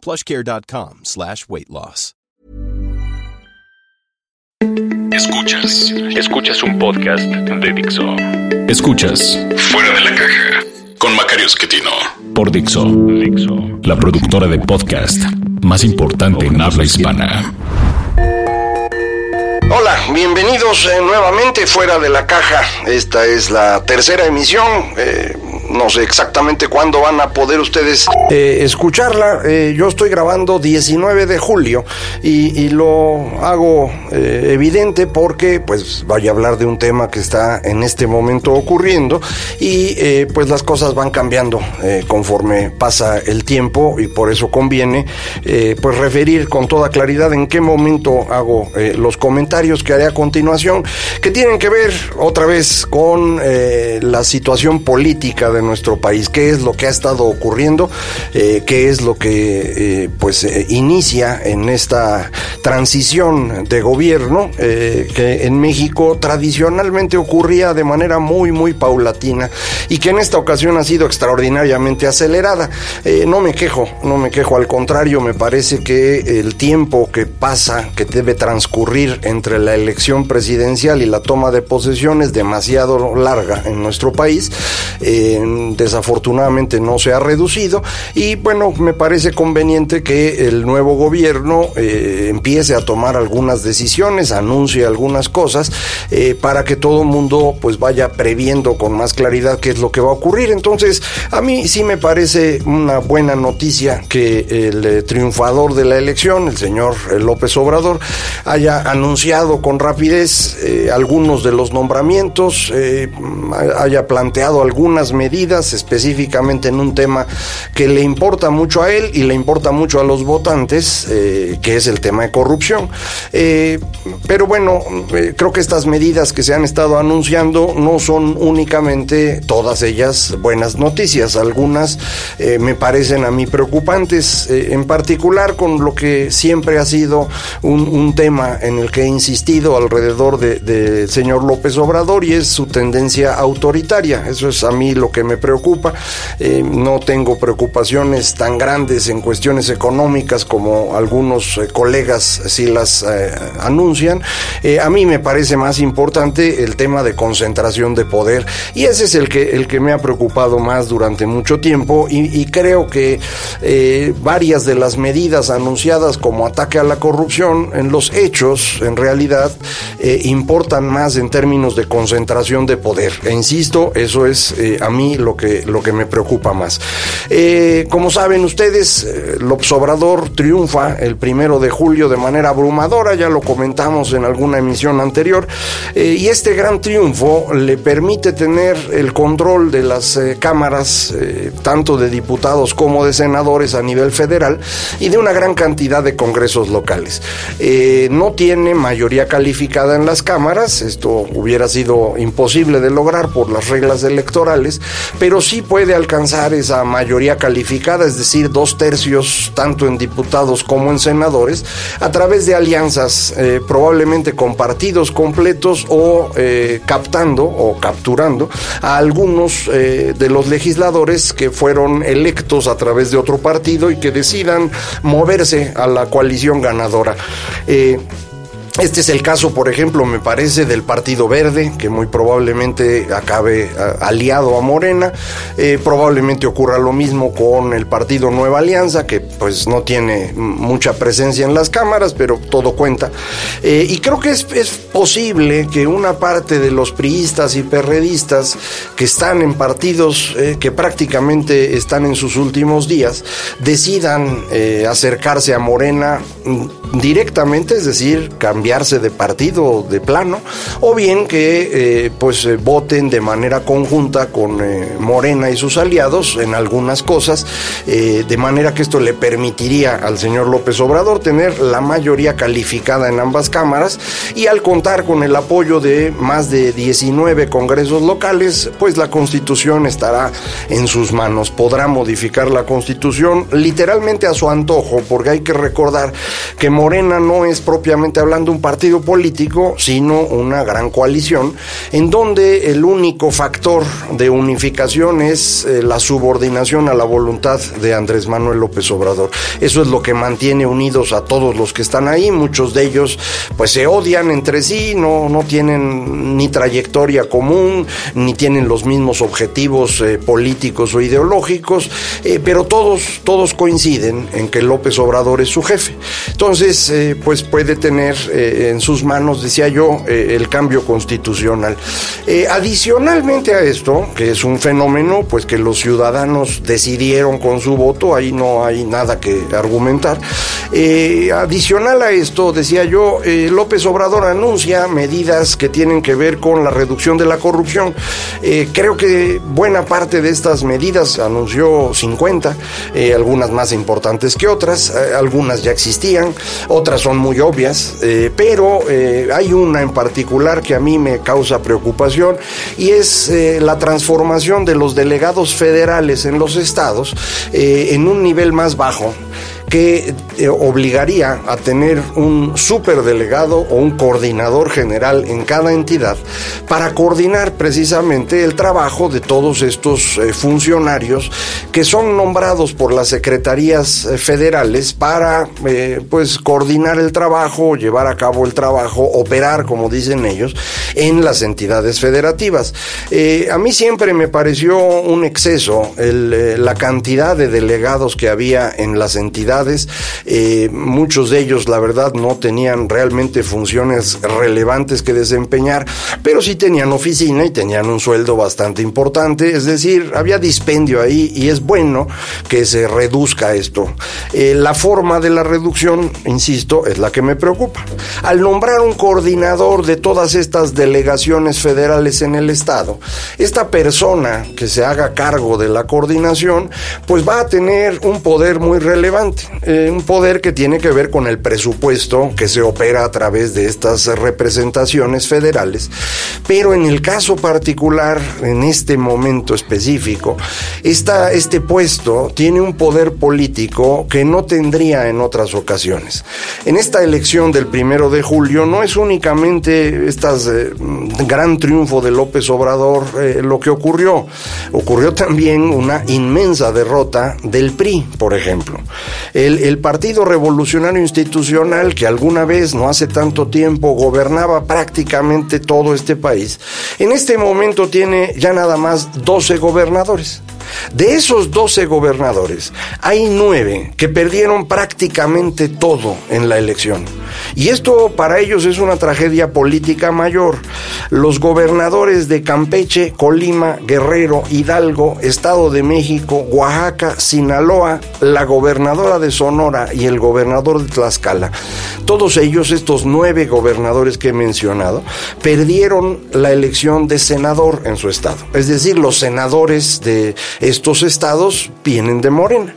plushcare.com slash weight loss. Escuchas, escuchas un podcast de Dixo. Escuchas Fuera de la Caja con Macario Esquetino por Dixo, Dixo, la productora de podcast más importante en habla hispana. Hola, bienvenidos eh, nuevamente fuera de la caja. Esta es la tercera emisión. Eh, no sé exactamente cuándo van a poder ustedes eh, escucharla. Eh, yo estoy grabando 19 de julio y, lo hago eh, evidente porque pues vaya a hablar de un tema que está en este momento ocurriendo y pues las cosas van cambiando conforme pasa el tiempo y por eso conviene pues referir con toda claridad en qué momento hago los comentarios que haré a continuación que tienen que ver otra vez con la situación política de nuestro país, qué es lo que ha estado ocurriendo, eh, qué es lo que eh, pues eh, inicia en esta transición de gobierno que en México tradicionalmente ocurría de manera muy muy paulatina y que en esta ocasión ha sido extraordinariamente acelerada. no me quejo, no me quejo, al contrario, me parece que el tiempo que pasa, que debe transcurrir entre la elección presidencial y la toma de posesión es demasiado larga en nuestro país desafortunadamente no se ha reducido y bueno, me parece conveniente que el nuevo gobierno eh, empiece a tomar algunas decisiones, anuncie algunas cosas eh, para que todo el mundo pues vaya previendo con más claridad qué es lo que va a ocurrir. Entonces, a mí sí me parece una buena noticia que el eh, triunfador de la elección, el señor López Obrador, haya anunciado con rapidez algunos de los nombramientos, haya planteado algunas medidas específicamente en un tema que le importa mucho a él y le importa mucho a los votantes, eh, que es el tema de corrupción. Eh, pero bueno, eh, creo que estas medidas que se han estado anunciando no son únicamente todas ellas buenas noticias, algunas me parecen a mí preocupantes, en particular con lo que siempre ha sido un, tema en el que he insistido alrededor del de señor López Obrador y es su tendencia autoritaria. Eso es a mí lo que me preocupa. Eh, no tengo preocupaciones tan grandes en cuestiones económicas como algunos eh, colegas sí las eh, anuncian. a mí me parece más importante el tema de concentración de poder y ese es el que, el que me ha preocupado más durante mucho tiempo y, creo que varias de las medidas anunciadas como ataque a la corrupción en los hechos en realidad importan más en términos de concentración de poder. E insisto, eso es a mí lo que, lo que me preocupa más. Eh, como saben ustedes, eh, López Obrador triunfa el primero de julio de manera abrumadora, ya lo comentamos en alguna emisión anterior, eh, y este gran triunfo le permite tener el control de las cámaras, tanto de diputados como de senadores a nivel federal, y de una gran cantidad de congresos locales. no tiene mayoría calificada en las cámaras, esto hubiera sido imposible de lograr por las reglas electorales, pero sí puede alcanzar esa mayoría calificada, es decir, dos tercios tanto en diputados como en senadores, a través de alianzas eh, probablemente con partidos completos o eh, captando o capturando a algunos eh, de los legisladores que fueron electos a través de otro partido y que decidan moverse a la coalición ganadora. Este es el caso, por ejemplo, me parece, del Partido Verde, que muy probablemente acabe aliado a Morena. Eh, probablemente ocurra lo mismo con el Partido Nueva Alianza, que pues no tiene mucha presencia en las cámaras, pero todo cuenta. Eh, y creo que es, posible que una parte de los priistas y perredistas que están en partidos eh, que prácticamente están en sus últimos días, decidan acercarse a Morena directamente, es decir, cambiar cambiarse de partido de plano, o bien que eh, pues eh, voten de manera conjunta con Morena y sus aliados en algunas cosas, de manera que esto le permitiría al señor López Obrador tener la mayoría calificada en ambas cámaras y al contar con el apoyo de más de 19 congresos locales, pues la constitución estará en sus manos, podrá modificar la constitución literalmente a su antojo, porque hay que recordar que Morena no es propiamente hablando un partido político, sino una gran coalición, en donde el único factor de unificación es eh, la subordinación a la voluntad de Andrés Manuel López Obrador. Eso es lo que mantiene unidos a todos los que están ahí, muchos de ellos pues se odian entre sí, no, no tienen ni trayectoria común, ni tienen los mismos objetivos eh, políticos o ideológicos, eh, pero todos, todos coinciden en que López Obrador es su jefe. Entonces, pues puede tener en sus manos, decía yo, el cambio constitucional. adicionalmente a esto, que es un fenómeno, pues que los ciudadanos decidieron con su voto, ahí no hay nada que argumentar. adicional a esto, decía yo, López Obrador anuncia medidas que tienen que ver con la reducción de la corrupción. creo que buena parte de estas medidas, anunció 50, eh, algunas más importantes que otras, eh, algunas ya existían, otras son muy obvias, eh, pero hay una en particular que a mí me causa preocupación y es la transformación de los delegados federales en los estados en un nivel más bajo que eh, obligaría a tener un superdelegado o un coordinador general en cada entidad para coordinar precisamente el trabajo de todos estos eh, funcionarios que son nombrados por las secretarías eh, federales para pues coordinar el trabajo, llevar a cabo el trabajo, operar, como dicen ellos, en las entidades federativas. a mí siempre me pareció un exceso la cantidad de delegados que había en las entidades eh, muchos de ellos, la verdad, no tenían realmente funciones relevantes que desempeñar, pero sí tenían oficina y tenían un sueldo bastante importante. Es decir, había dispendio ahí y es bueno que se reduzca esto. Eh, la forma de la reducción, insisto, es la que me preocupa. Al nombrar un coordinador de todas estas delegaciones federales en el Estado, esta persona que se haga cargo de la coordinación, pues va a tener un poder muy relevante. Eh, un poder que tiene que ver con el presupuesto que se opera a través de estas representaciones federales, pero en el caso particular, en este momento específico, esta, este puesto tiene un poder político que no tendría en otras ocasiones. En esta elección del primero de julio no es únicamente este gran triunfo de López Obrador eh, lo que ocurrió, ocurrió también una inmensa derrota del PRI, por ejemplo el, Partido Revolucionario Institucional, que alguna vez, no hace tanto tiempo, gobernaba prácticamente todo este país, en este momento tiene ya nada más 12 gobernadores. De esos 12 gobernadores, hay nueve que perdieron prácticamente todo en la elección. Y esto para ellos es una tragedia política mayor. Los gobernadores de Campeche, Colima, Guerrero, Hidalgo, Estado de México, Oaxaca, Sinaloa, la gobernadora de Sonora y el gobernador de Tlaxcala, todos ellos, estos nueve gobernadores que he mencionado, perdieron la elección de senador en su estado. Es decir, los senadores de estos estados vienen de Morena.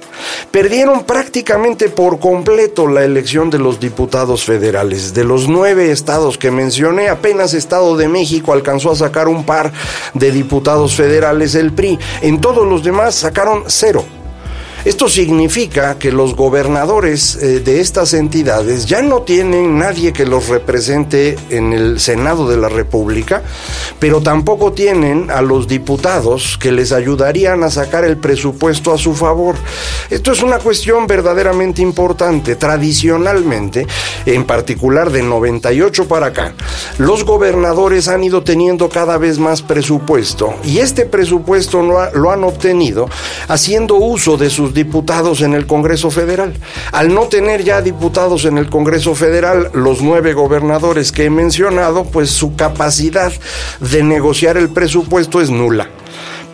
Perdieron prácticamente por completo la elección de los diputados federales. De los nueve estados que mencioné, apenas Estado de México alcanzó a sacar un par de diputados federales el PRI. En todos los demás sacaron cero. Esto significa que los gobernadores eh, de estas entidades ya no tienen nadie que los represente en el Senado de la República, pero tampoco tienen a los diputados que les ayudarían a sacar el presupuesto a su favor. Esto es una cuestión verdaderamente importante. Tradicionalmente, en particular de 98 para acá, los gobernadores han ido teniendo cada vez más presupuesto y este presupuesto lo han obtenido haciendo uso de sus diputados en el Congreso Federal. Al no tener ya diputados en el Congreso Federal, los nueve gobernadores que he mencionado, pues su capacidad de negociar el presupuesto es nula.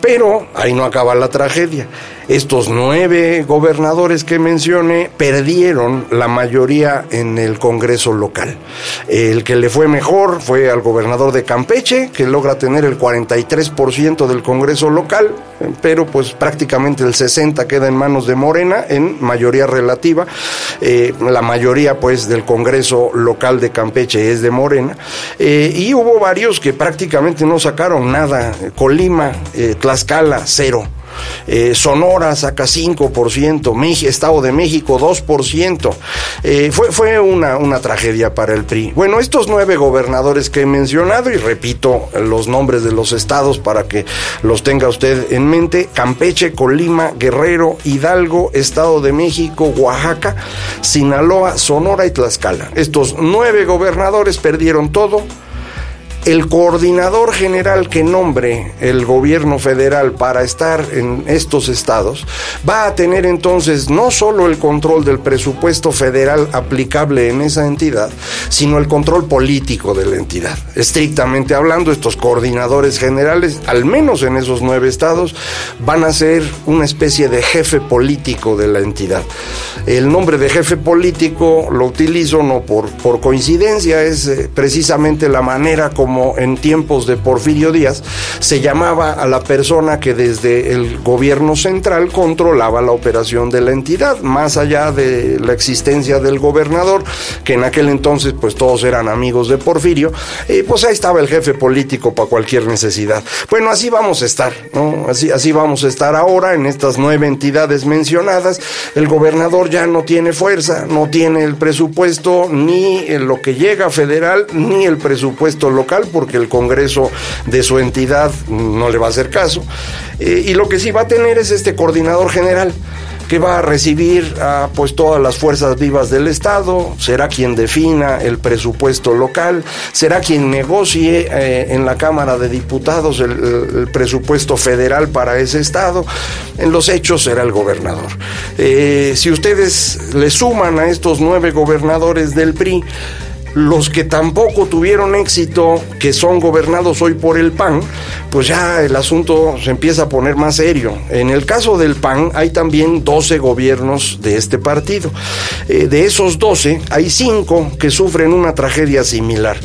Pero ahí no acaba la tragedia. Estos nueve gobernadores que mencioné perdieron la mayoría en el Congreso local. El que le fue mejor fue al gobernador de Campeche, que logra tener el 43% del Congreso local, pero pues prácticamente el 60% queda en manos de Morena en mayoría relativa. Eh, la mayoría pues del Congreso local de Campeche es de Morena. Eh, y hubo varios que prácticamente no sacaron nada. Colima, eh, Tlaxcala, cero. Eh, Sonora saca 5%, Estado de México 2%. Eh, fue fue una, una tragedia para el PRI. Bueno, estos nueve gobernadores que he mencionado, y repito los nombres de los estados para que los tenga usted en mente, Campeche, Colima, Guerrero, Hidalgo, Estado de México, Oaxaca, Sinaloa, Sonora y Tlaxcala. Estos nueve gobernadores perdieron todo el coordinador general que nombre el gobierno federal para estar en estos estados va a tener entonces no solo el control del presupuesto federal aplicable en esa entidad, sino el control político de la entidad. Estrictamente hablando, estos coordinadores generales, al menos en esos nueve estados, van a ser una especie de jefe político de la entidad. El nombre de jefe político lo utilizo no por, por coincidencia, es eh, precisamente la manera como como en tiempos de Porfirio Díaz, se llamaba a la persona que desde el gobierno central controlaba la operación de la entidad, más allá de la existencia del gobernador, que en aquel entonces pues todos eran amigos de Porfirio, y pues ahí estaba el jefe político para cualquier necesidad. Bueno, así vamos a estar, ¿no? Así, así vamos a estar ahora en estas nueve entidades mencionadas. El gobernador ya no tiene fuerza, no tiene el presupuesto, ni lo que llega federal, ni el presupuesto local porque el Congreso de su entidad no le va a hacer caso. Eh, y lo que sí va a tener es este coordinador general que va a recibir pues todas las fuerzas vivas del Estado, será quien defina el presupuesto local, será quien negocie eh, en la Cámara de Diputados el, presupuesto federal para ese Estado, en los hechos será el gobernador. Eh, si ustedes le suman a estos nueve gobernadores del PRI, los que tampoco tuvieron éxito, que son gobernados hoy por el PAN, pues ya el asunto se empieza a poner más serio. En el caso del PAN hay también 12 gobiernos de este partido. Eh, de esos 12 hay 5 que sufren una tragedia similar.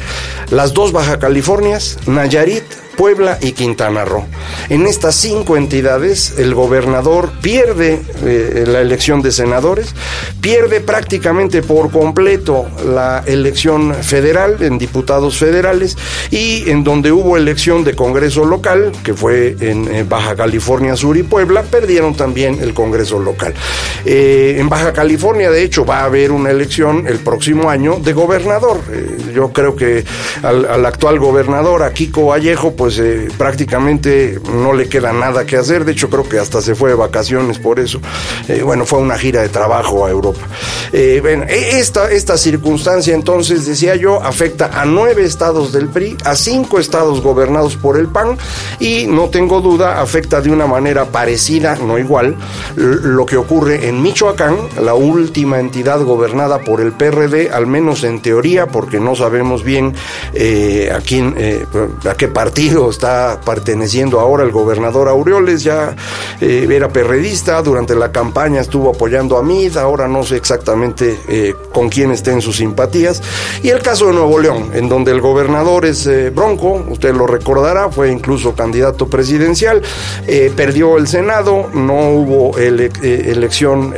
Las dos Baja Californias, Nayarit, Puebla y Quintana Roo. En estas cinco entidades, el gobernador pierde eh, la elección de senadores, pierde prácticamente por completo la elección federal en diputados federales y en donde hubo elección de Congreso local, que fue en, eh, Baja California Sur y Puebla, perdieron también el Congreso local. Eh, en Baja California, de hecho, va a haber una elección el próximo año de gobernador. yo creo que al, al actual gobernador, a Kiko Vallejo, pues pues eh, prácticamente no le queda nada que hacer. De hecho, creo que hasta se fue de vacaciones por eso. Eh, bueno, fue una gira de trabajo a Europa. Eh, e, esta, esta circunstancia, entonces, decía yo, afecta a nueve estados del PRI, a cinco estados gobernados por el PAN y, no tengo duda, afecta de una manera parecida, no igual, lo que ocurre en Michoacán, la última entidad gobernada por el PRD, al menos en teoría, porque no sabemos bien a quién, a qué partido está perteneciendo ahora el gobernador Aureoles, ya eh, era perredista, durante la campaña estuvo apoyando a Mid, ahora no sé exactamente eh, con quién estén sus simpatías. Y el caso de Nuevo León, en donde el gobernador es eh, Bronco, usted lo recordará, fue incluso candidato presidencial, perdió el Senado, no hubo elección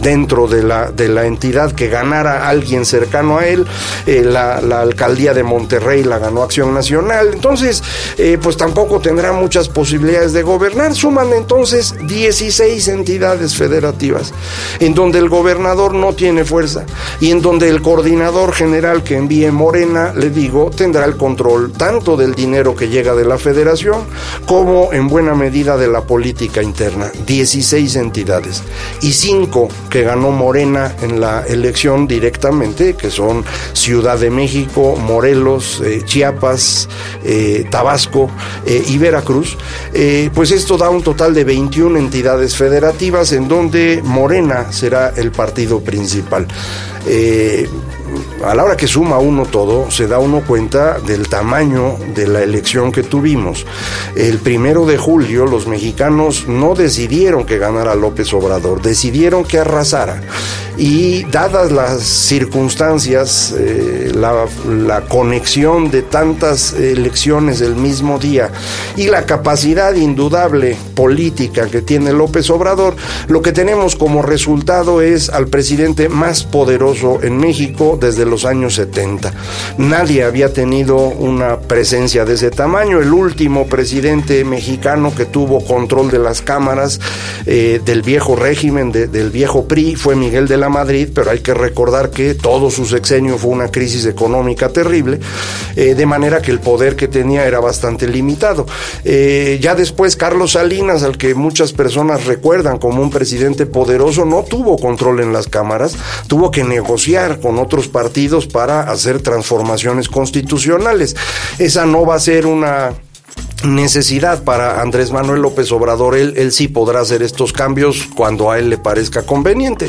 dentro de la, de la entidad que ganara alguien cercano a él, la, la alcaldía de Monterrey la ganó Acción Nacional, entonces, eh, pues tampoco tendrá muchas posibilidades de gobernar. Suman entonces 16 entidades federativas, en donde el gobernador no tiene fuerza y en donde el coordinador general que envíe Morena, le digo, tendrá el control tanto del dinero que llega de la federación como en buena medida de la política interna. 16 entidades y 5 que ganó Morena en la elección directamente, que son Ciudad de México, Morelos, eh, Chiapas, eh, Tabasco eh, y Veracruz, pues esto da un total de 21 entidades federativas en donde Morena será el partido principal. A la hora que suma uno todo, se da uno cuenta del tamaño de la elección que tuvimos. El primero de julio los mexicanos no decidieron que ganara López Obrador, decidieron que arrasara. Y dadas las circunstancias, eh, la, la conexión de tantas elecciones del mismo día y la capacidad indudable política que tiene López Obrador, lo que tenemos como resultado es al presidente más poderoso en México desde los años 70. Nadie había tenido una presencia de ese tamaño. El último presidente mexicano que tuvo control de las cámaras eh, del viejo régimen, del viejo PRI, fue Miguel de la Madrid, pero hay que recordar que todo su sexenio fue una crisis económica terrible, eh, de manera que el poder que tenía era bastante limitado. Eh, ya después Carlos Salinas, al que muchas personas recuerdan como un presidente poderoso, no tuvo control en las cámaras, tuvo que negociar con otros partidos para hacer transformaciones constitucionales. Esa no va a ser una necesidad para Andrés Manuel López Obrador. Él, sí podrá hacer estos cambios cuando a él le parezca conveniente.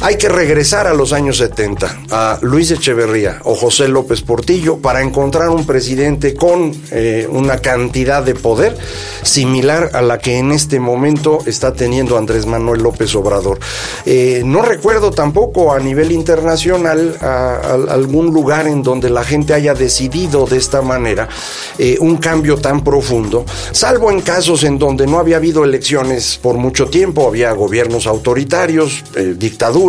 Hay que regresar a los años 70, a Luis Echeverría o José López Portillo, para encontrar un presidente con eh, una cantidad de poder similar a la que en este momento está teniendo Andrés Manuel López Obrador. Eh, no recuerdo tampoco a nivel internacional algún lugar en donde la gente haya decidido de esta manera eh, un cambio tan profundo, salvo en casos en donde no había habido elecciones por mucho tiempo, había gobiernos autoritarios, dictaduras,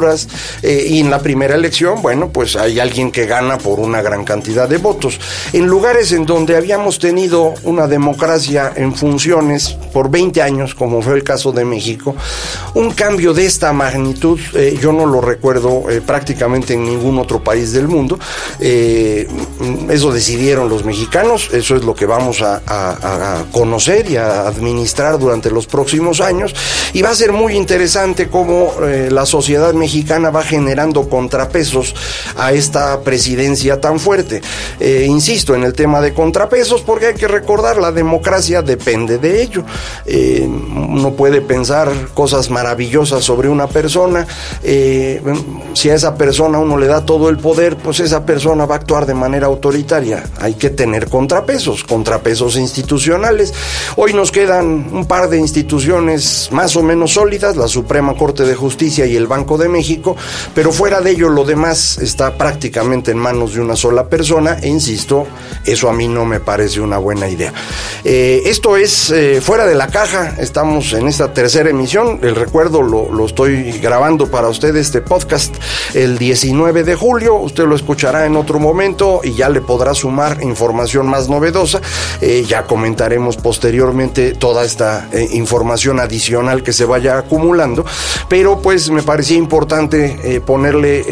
eh, y en la primera elección, bueno, pues hay alguien que gana por una gran cantidad de votos. En lugares en donde habíamos tenido una democracia en funciones por 20 años, como fue el caso de México, un cambio de esta magnitud, eh, yo no lo recuerdo eh, prácticamente en ningún otro país del mundo. eso decidieron los mexicanos, eso es lo que vamos a, a conocer y a administrar durante los próximos años. Y va a ser muy interesante cómo la sociedad mexicana mexicana va generando contrapesos a esta presidencia tan fuerte. Eh, insisto en el tema de contrapesos porque hay que recordar, la democracia depende de ello. Eh, uno puede pensar cosas maravillosas sobre una persona, eh, si a esa persona uno le da todo el poder, pues esa persona va a actuar de manera autoritaria. Hay que tener contrapesos, contrapesos institucionales. Hoy nos quedan un par de instituciones más o menos sólidas, la Suprema Corte de Justicia y el Banco de México México, pero fuera de ello lo demás está prácticamente en manos de una sola persona e insisto, eso a mí no me parece una buena idea. Eh, esto es eh, fuera de la caja, estamos en esta tercera emisión, el recuerdo lo, estoy grabando para usted este podcast el 19 de julio, usted lo escuchará en otro momento y ya le podrá sumar información más novedosa, eh, ya comentaremos posteriormente toda esta información adicional que se vaya acumulando, pero pues me parecía importante eh, ponerle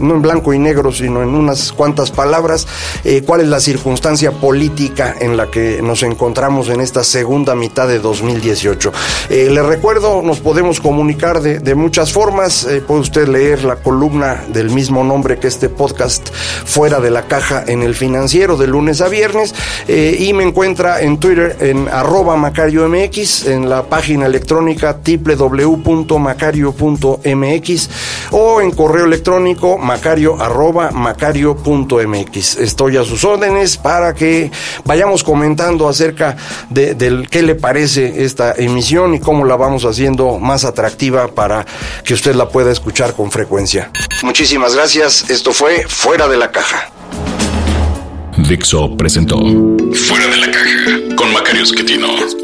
no en blanco y negro, sino en unas cuantas palabras, eh, cuál es la circunstancia política en la que nos encontramos en esta segunda mitad de 2018. Eh, le recuerdo, nos podemos comunicar de, muchas formas. puede usted leer la columna del mismo nombre que este podcast, Fuera de la Caja, en el financiero, de lunes a viernes. y me encuentra en Twitter en arroba Macario MX, en la página electrónica www.macario.mx o en correo electrónico macario arroba macario.mx. Estoy a sus órdenes para que vayamos comentando acerca de, del qué le parece esta emisión y cómo la vamos haciendo más atractiva para que usted la pueda escuchar con frecuencia. Muchísimas gracias. Esto fue Fuera de la Caja. Dixo presentó Fuera de la Caja con Macario Esquetino.